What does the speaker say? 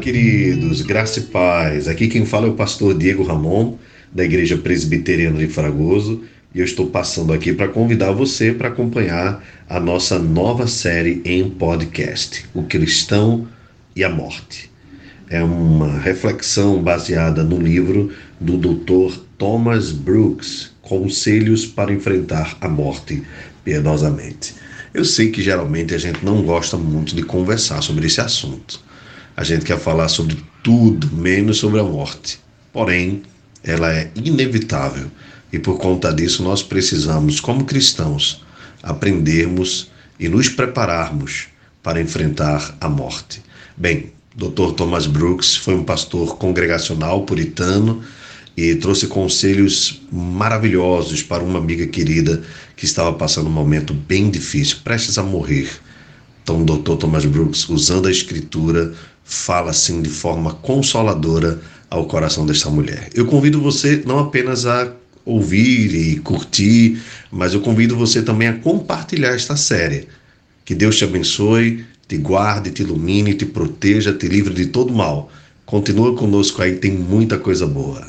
queridos, graça e paz. Aqui quem fala é o pastor Diego Ramon, da Igreja Presbiteriana de Fragoso, e eu estou passando aqui para convidar você para acompanhar a nossa nova série em podcast, O Cristão e a Morte. É uma reflexão baseada no livro do Dr. Thomas Brooks, Conselhos para Enfrentar a Morte Piedosamente. Eu sei que geralmente a gente não gosta muito de conversar sobre esse assunto. A gente quer falar sobre tudo, menos sobre a morte. Porém, ela é inevitável e por conta disso nós precisamos, como cristãos, aprendermos e nos prepararmos para enfrentar a morte. Bem, Dr. Thomas Brooks foi um pastor congregacional puritano e trouxe conselhos maravilhosos para uma amiga querida que estava passando um momento bem difícil, prestes a morrer. Então, o Dr. Thomas Brooks, usando a escritura, fala assim de forma consoladora ao coração desta mulher. Eu convido você não apenas a ouvir e curtir, mas eu convido você também a compartilhar esta série. Que Deus te abençoe, te guarde, te ilumine, te proteja, te livre de todo mal. Continua conosco aí, tem muita coisa boa.